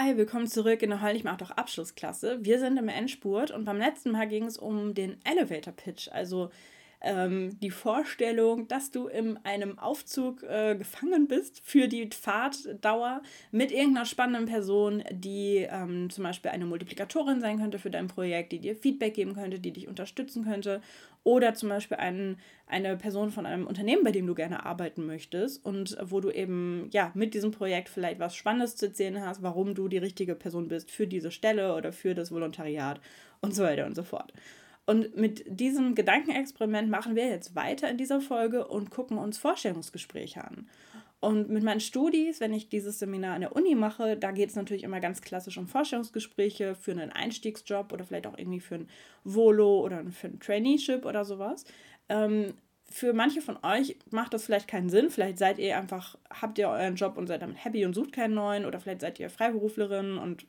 Hi, willkommen zurück in der Heul nicht mehr doch Abschlussklasse. Wir sind im Endspurt und beim letzten Mal ging es um den Elevator Pitch, also ähm, die Vorstellung, dass du in einem Aufzug äh, gefangen bist für die Fahrtdauer mit irgendeiner spannenden Person, die ähm, zum Beispiel eine Multiplikatorin sein könnte für dein Projekt, die dir Feedback geben könnte, die dich unterstützen könnte oder zum Beispiel ein, eine Person von einem Unternehmen, bei dem du gerne arbeiten möchtest und wo du eben ja mit diesem Projekt vielleicht was Spannendes zu erzählen hast, warum du die richtige Person bist für diese Stelle oder für das Volontariat und so weiter und so fort. Und mit diesem Gedankenexperiment machen wir jetzt weiter in dieser Folge und gucken uns Vorstellungsgespräche an. Und mit meinen Studis, wenn ich dieses Seminar an der Uni mache, da geht es natürlich immer ganz klassisch um Vorstellungsgespräche für einen Einstiegsjob oder vielleicht auch irgendwie für ein Volo oder für ein Traineeship oder sowas. Ähm, für manche von euch macht das vielleicht keinen Sinn. Vielleicht seid ihr einfach, habt ihr euren Job und seid damit happy und sucht keinen neuen oder vielleicht seid ihr Freiberuflerin und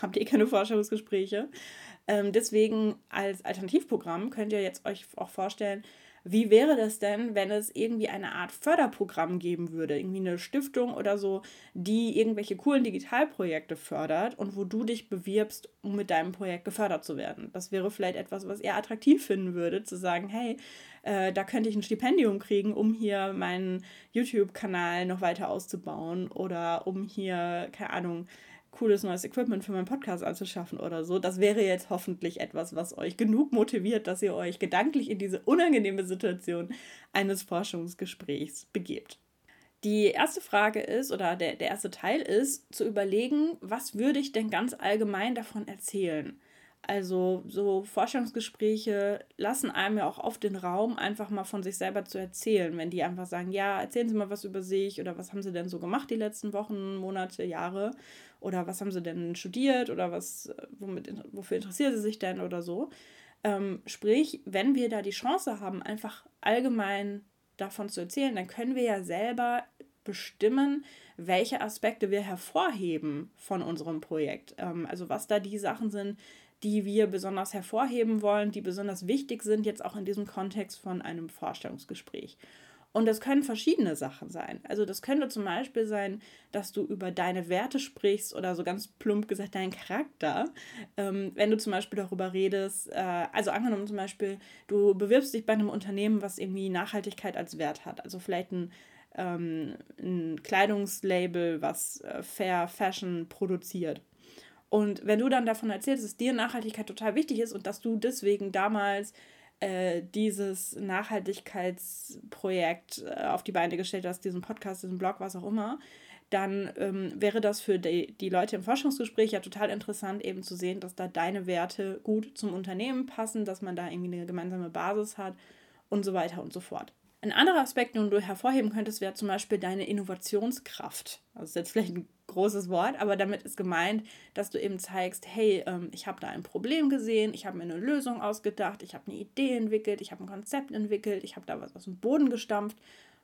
habt ihr keine Vorstellungsgespräche. Ähm, deswegen als Alternativprogramm könnt ihr jetzt euch auch vorstellen, wie wäre das denn, wenn es irgendwie eine Art Förderprogramm geben würde, irgendwie eine Stiftung oder so, die irgendwelche coolen Digitalprojekte fördert und wo du dich bewirbst, um mit deinem Projekt gefördert zu werden? Das wäre vielleicht etwas, was ihr attraktiv finden würde, zu sagen, hey, äh, da könnte ich ein Stipendium kriegen, um hier meinen YouTube-Kanal noch weiter auszubauen oder um hier, keine Ahnung, cooles neues Equipment für meinen Podcast anzuschaffen oder so. Das wäre jetzt hoffentlich etwas, was euch genug motiviert, dass ihr euch gedanklich in diese unangenehme Situation eines Forschungsgesprächs begebt. Die erste Frage ist, oder der, der erste Teil ist, zu überlegen, was würde ich denn ganz allgemein davon erzählen? Also so Forschungsgespräche lassen einem ja auch oft den Raum, einfach mal von sich selber zu erzählen. Wenn die einfach sagen, ja, erzählen Sie mal was über sich oder was haben Sie denn so gemacht die letzten Wochen, Monate, Jahre oder was haben Sie denn studiert oder was, womit, wofür interessieren Sie sich denn oder so. Ähm, sprich, wenn wir da die Chance haben, einfach allgemein davon zu erzählen, dann können wir ja selber bestimmen, welche Aspekte wir hervorheben von unserem Projekt. Ähm, also was da die Sachen sind, die wir besonders hervorheben wollen, die besonders wichtig sind, jetzt auch in diesem Kontext von einem Vorstellungsgespräch. Und das können verschiedene Sachen sein. Also das könnte zum Beispiel sein, dass du über deine Werte sprichst oder so ganz plump gesagt deinen Charakter. Ähm, wenn du zum Beispiel darüber redest, äh, also angenommen zum Beispiel, du bewirbst dich bei einem Unternehmen, was irgendwie Nachhaltigkeit als Wert hat. Also vielleicht ein, ähm, ein Kleidungslabel, was äh, Fair Fashion produziert. Und wenn du dann davon erzählst, dass dir Nachhaltigkeit total wichtig ist und dass du deswegen damals äh, dieses Nachhaltigkeitsprojekt äh, auf die Beine gestellt hast, diesen Podcast, diesen Blog, was auch immer, dann ähm, wäre das für die, die Leute im Forschungsgespräch ja total interessant, eben zu sehen, dass da deine Werte gut zum Unternehmen passen, dass man da irgendwie eine gemeinsame Basis hat und so weiter und so fort. Ein anderer Aspekt, den du hervorheben könntest, wäre zum Beispiel deine Innovationskraft. Das ist jetzt vielleicht ein großes Wort, aber damit ist gemeint, dass du eben zeigst, hey, ähm, ich habe da ein Problem gesehen, ich habe mir eine Lösung ausgedacht, ich habe eine Idee entwickelt, ich habe ein Konzept entwickelt, ich habe da was aus dem Boden gestampft,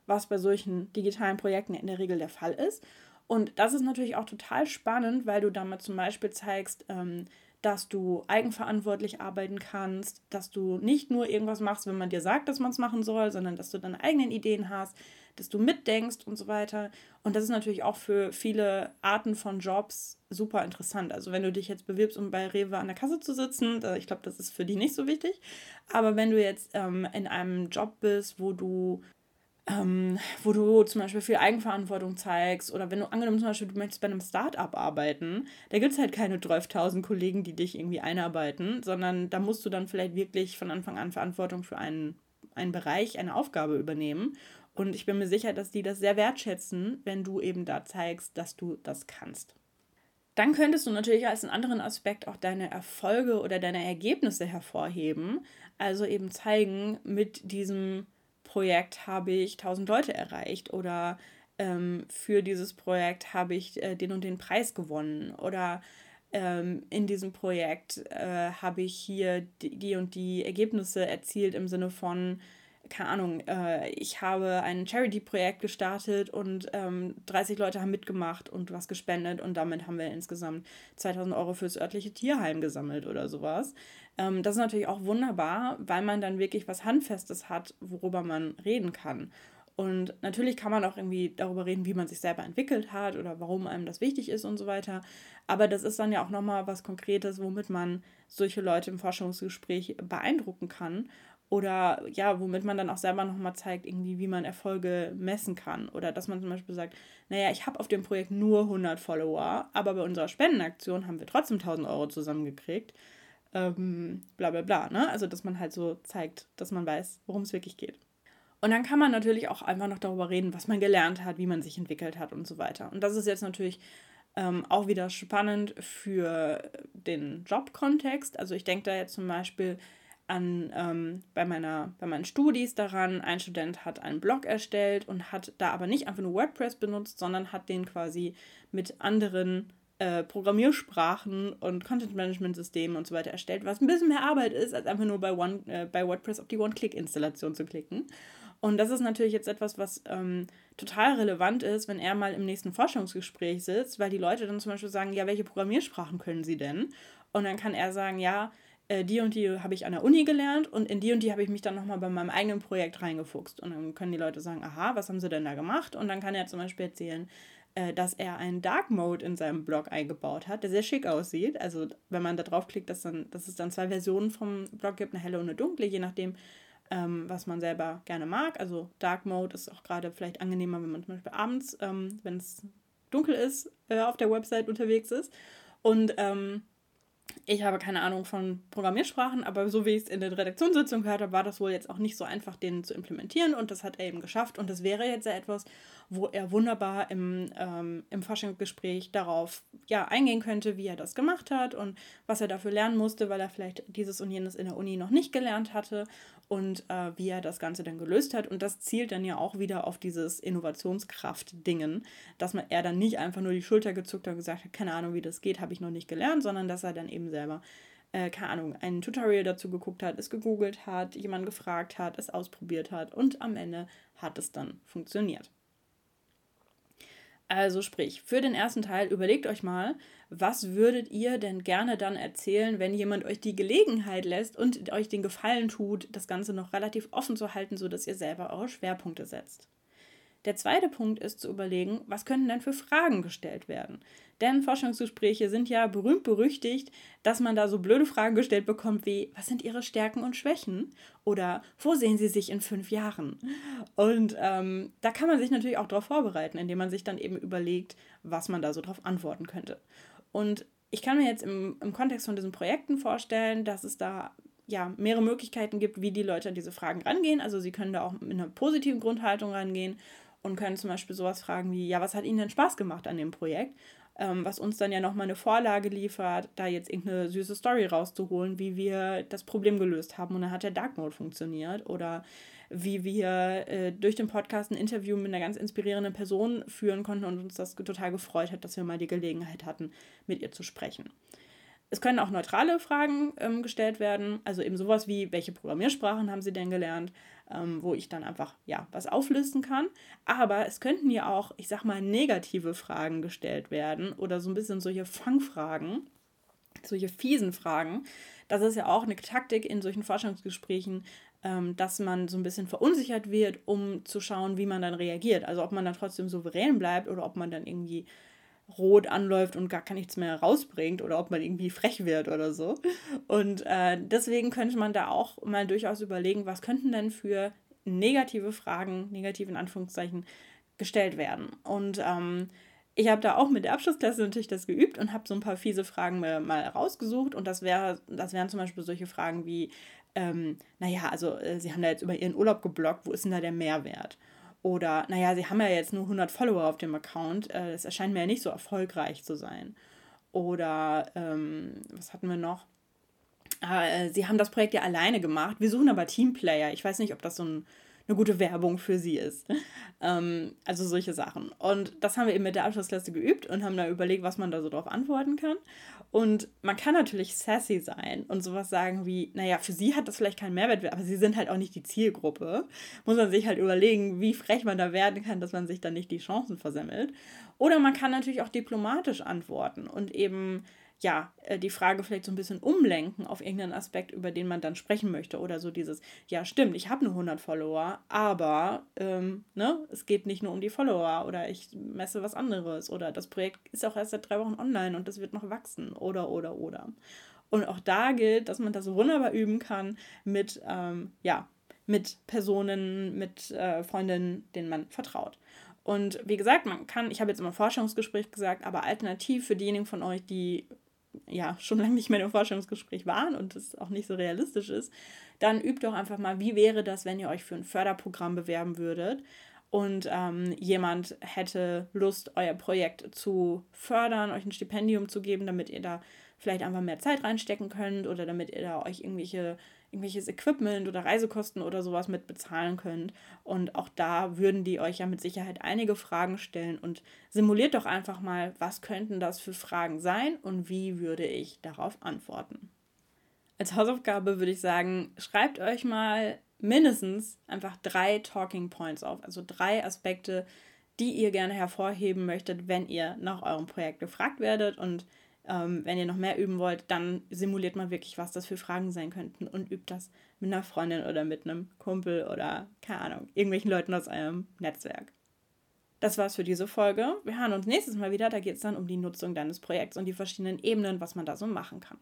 was bei solchen digitalen Projekten in der Regel der Fall ist. Und das ist natürlich auch total spannend, weil du damit zum Beispiel zeigst, ähm, dass du eigenverantwortlich arbeiten kannst, dass du nicht nur irgendwas machst, wenn man dir sagt, dass man es machen soll, sondern dass du deine eigenen Ideen hast, dass du mitdenkst und so weiter. Und das ist natürlich auch für viele Arten von Jobs super interessant. Also wenn du dich jetzt bewirbst, um bei Rewe an der Kasse zu sitzen, ich glaube, das ist für die nicht so wichtig. Aber wenn du jetzt ähm, in einem Job bist, wo du ähm, wo du zum Beispiel viel Eigenverantwortung zeigst oder wenn du angenommen zum Beispiel, du möchtest bei einem Startup arbeiten, da gibt es halt keine 12.000 Kollegen, die dich irgendwie einarbeiten, sondern da musst du dann vielleicht wirklich von Anfang an Verantwortung für einen, einen Bereich, eine Aufgabe übernehmen und ich bin mir sicher, dass die das sehr wertschätzen, wenn du eben da zeigst, dass du das kannst. Dann könntest du natürlich als einen anderen Aspekt auch deine Erfolge oder deine Ergebnisse hervorheben. Also eben zeigen, mit diesem Projekt habe ich 1000 Leute erreicht oder ähm, für dieses Projekt habe ich äh, den und den Preis gewonnen oder ähm, in diesem Projekt äh, habe ich hier die, die und die Ergebnisse erzielt im Sinne von keine Ahnung, äh, ich habe ein Charity-Projekt gestartet und ähm, 30 Leute haben mitgemacht und was gespendet und damit haben wir insgesamt 2000 Euro fürs örtliche Tierheim gesammelt oder sowas. Ähm, das ist natürlich auch wunderbar, weil man dann wirklich was Handfestes hat, worüber man reden kann. Und natürlich kann man auch irgendwie darüber reden, wie man sich selber entwickelt hat oder warum einem das wichtig ist und so weiter. Aber das ist dann ja auch nochmal was Konkretes, womit man solche Leute im Forschungsgespräch beeindrucken kann. Oder ja, womit man dann auch selber nochmal zeigt, irgendwie, wie man Erfolge messen kann. Oder dass man zum Beispiel sagt, naja, ich habe auf dem Projekt nur 100 Follower, aber bei unserer Spendenaktion haben wir trotzdem 1000 Euro zusammengekriegt. Ähm, bla bla bla. Ne? Also, dass man halt so zeigt, dass man weiß, worum es wirklich geht. Und dann kann man natürlich auch einfach noch darüber reden, was man gelernt hat, wie man sich entwickelt hat und so weiter. Und das ist jetzt natürlich ähm, auch wieder spannend für den Jobkontext. Also ich denke da jetzt zum Beispiel an ähm, bei, meiner, bei meinen Studis daran, ein Student hat einen Blog erstellt und hat da aber nicht einfach nur WordPress benutzt, sondern hat den quasi mit anderen äh, Programmiersprachen und Content-Management-Systemen und so weiter erstellt, was ein bisschen mehr Arbeit ist, als einfach nur bei, One, äh, bei WordPress auf die One-Click-Installation zu klicken. Und das ist natürlich jetzt etwas, was ähm, total relevant ist, wenn er mal im nächsten Forschungsgespräch sitzt, weil die Leute dann zum Beispiel sagen, ja, welche Programmiersprachen können sie denn? Und dann kann er sagen, ja, äh, die und die habe ich an der Uni gelernt und in die und die habe ich mich dann nochmal bei meinem eigenen Projekt reingefuchst. Und dann können die Leute sagen, aha, was haben sie denn da gemacht? Und dann kann er zum Beispiel erzählen, äh, dass er einen Dark Mode in seinem Blog eingebaut hat, der sehr schick aussieht. Also wenn man da draufklickt, dass, dann, dass es dann zwei Versionen vom Blog gibt, eine helle und eine dunkle, je nachdem, ähm, was man selber gerne mag. Also Dark Mode ist auch gerade vielleicht angenehmer, wenn man zum Beispiel abends, ähm, wenn es dunkel ist, äh, auf der Website unterwegs ist. Und ähm, ich habe keine Ahnung von Programmiersprachen, aber so wie ich es in der Redaktionssitzung gehört habe, war das wohl jetzt auch nicht so einfach, den zu implementieren. Und das hat er eben geschafft. Und das wäre jetzt ja etwas, wo er wunderbar im, ähm, im Forschungsgespräch darauf ja, eingehen könnte, wie er das gemacht hat und was er dafür lernen musste, weil er vielleicht dieses und jenes in der Uni noch nicht gelernt hatte und äh, wie er das Ganze dann gelöst hat. Und das zielt dann ja auch wieder auf dieses Innovationskraft-Dingen, dass man er dann nicht einfach nur die Schulter gezuckt hat und gesagt hat, keine Ahnung, wie das geht, habe ich noch nicht gelernt, sondern dass er dann eben selber äh, keine Ahnung, ein Tutorial dazu geguckt hat, es gegoogelt hat, jemand gefragt hat, es ausprobiert hat und am Ende hat es dann funktioniert. Also sprich, für den ersten Teil überlegt euch mal, was würdet ihr denn gerne dann erzählen, wenn jemand euch die Gelegenheit lässt und euch den Gefallen tut, das Ganze noch relativ offen zu halten, sodass ihr selber eure Schwerpunkte setzt. Der zweite Punkt ist zu überlegen, was könnten denn für Fragen gestellt werden? Denn Forschungsgespräche sind ja berühmt berüchtigt, dass man da so blöde Fragen gestellt bekommt wie, was sind Ihre Stärken und Schwächen? Oder wo sehen Sie sich in fünf Jahren? Und ähm, da kann man sich natürlich auch darauf vorbereiten, indem man sich dann eben überlegt, was man da so drauf antworten könnte. Und ich kann mir jetzt im, im Kontext von diesen Projekten vorstellen, dass es da ja, mehrere Möglichkeiten gibt, wie die Leute an diese Fragen rangehen. Also sie können da auch mit einer positiven Grundhaltung rangehen und können zum Beispiel sowas fragen wie, ja, was hat Ihnen denn Spaß gemacht an dem Projekt? Ähm, was uns dann ja nochmal eine Vorlage liefert, da jetzt irgendeine süße Story rauszuholen, wie wir das Problem gelöst haben und dann hat der Dark Mode funktioniert oder wie wir äh, durch den Podcast ein Interview mit einer ganz inspirierenden Person führen konnten und uns das total gefreut hat, dass wir mal die Gelegenheit hatten, mit ihr zu sprechen. Es können auch neutrale Fragen ähm, gestellt werden, also eben sowas wie, welche Programmiersprachen haben Sie denn gelernt? Ähm, wo ich dann einfach ja was auflisten kann. Aber es könnten ja auch, ich sag mal, negative Fragen gestellt werden oder so ein bisschen solche Fangfragen, solche fiesen Fragen. Das ist ja auch eine Taktik in solchen Forschungsgesprächen, ähm, dass man so ein bisschen verunsichert wird, um zu schauen, wie man dann reagiert. Also ob man dann trotzdem souverän bleibt oder ob man dann irgendwie rot anläuft und gar nichts mehr rausbringt oder ob man irgendwie frech wird oder so. Und äh, deswegen könnte man da auch mal durchaus überlegen, was könnten denn für negative Fragen, negative in Anführungszeichen, gestellt werden. Und ähm, ich habe da auch mit der Abschlussklasse natürlich das geübt und habe so ein paar fiese Fragen mal, mal rausgesucht. Und das, wär, das wären zum Beispiel solche Fragen wie, ähm, naja, also äh, Sie haben da jetzt über Ihren Urlaub geblockt, wo ist denn da der Mehrwert? Oder, naja, sie haben ja jetzt nur 100 Follower auf dem Account. Äh, das erscheint mir ja nicht so erfolgreich zu sein. Oder, ähm, was hatten wir noch? Äh, sie haben das Projekt ja alleine gemacht. Wir suchen aber Teamplayer. Ich weiß nicht, ob das so ein eine gute Werbung für sie ist. Ähm, also solche Sachen. Und das haben wir eben mit der Abschlussklasse geübt und haben da überlegt, was man da so drauf antworten kann. Und man kann natürlich sassy sein und sowas sagen wie, naja, für sie hat das vielleicht keinen Mehrwert, aber sie sind halt auch nicht die Zielgruppe. Muss man sich halt überlegen, wie frech man da werden kann, dass man sich dann nicht die Chancen versemmelt. Oder man kann natürlich auch diplomatisch antworten und eben ja, äh, die Frage vielleicht so ein bisschen umlenken auf irgendeinen Aspekt, über den man dann sprechen möchte. Oder so dieses, ja, stimmt, ich habe nur 100 Follower, aber ähm, ne, es geht nicht nur um die Follower oder ich messe was anderes oder das Projekt ist auch erst seit drei Wochen online und das wird noch wachsen oder, oder, oder. Und auch da gilt, dass man das wunderbar üben kann mit, ähm, ja, mit Personen, mit äh, Freundinnen, denen man vertraut. Und wie gesagt, man kann, ich habe jetzt immer Forschungsgespräch gesagt, aber alternativ für diejenigen von euch, die ja schon lange nicht mehr im Forschungsgespräch waren und es auch nicht so realistisch ist, dann übt doch einfach mal, wie wäre das, wenn ihr euch für ein Förderprogramm bewerben würdet und ähm, jemand hätte Lust, euer Projekt zu fördern, euch ein Stipendium zu geben, damit ihr da vielleicht einfach mehr Zeit reinstecken könnt oder damit ihr da euch irgendwelche irgendwelches Equipment oder Reisekosten oder sowas mit bezahlen könnt. Und auch da würden die euch ja mit Sicherheit einige Fragen stellen und simuliert doch einfach mal, was könnten das für Fragen sein und wie würde ich darauf antworten. Als Hausaufgabe würde ich sagen, schreibt euch mal mindestens einfach drei Talking Points auf, also drei Aspekte, die ihr gerne hervorheben möchtet, wenn ihr nach eurem Projekt gefragt werdet und ähm, wenn ihr noch mehr üben wollt, dann simuliert mal wirklich, was das für Fragen sein könnten und übt das mit einer Freundin oder mit einem Kumpel oder, keine Ahnung, irgendwelchen Leuten aus eurem Netzwerk. Das war's für diese Folge. Wir hören uns nächstes Mal wieder. Da geht es dann um die Nutzung deines Projekts und die verschiedenen Ebenen, was man da so machen kann.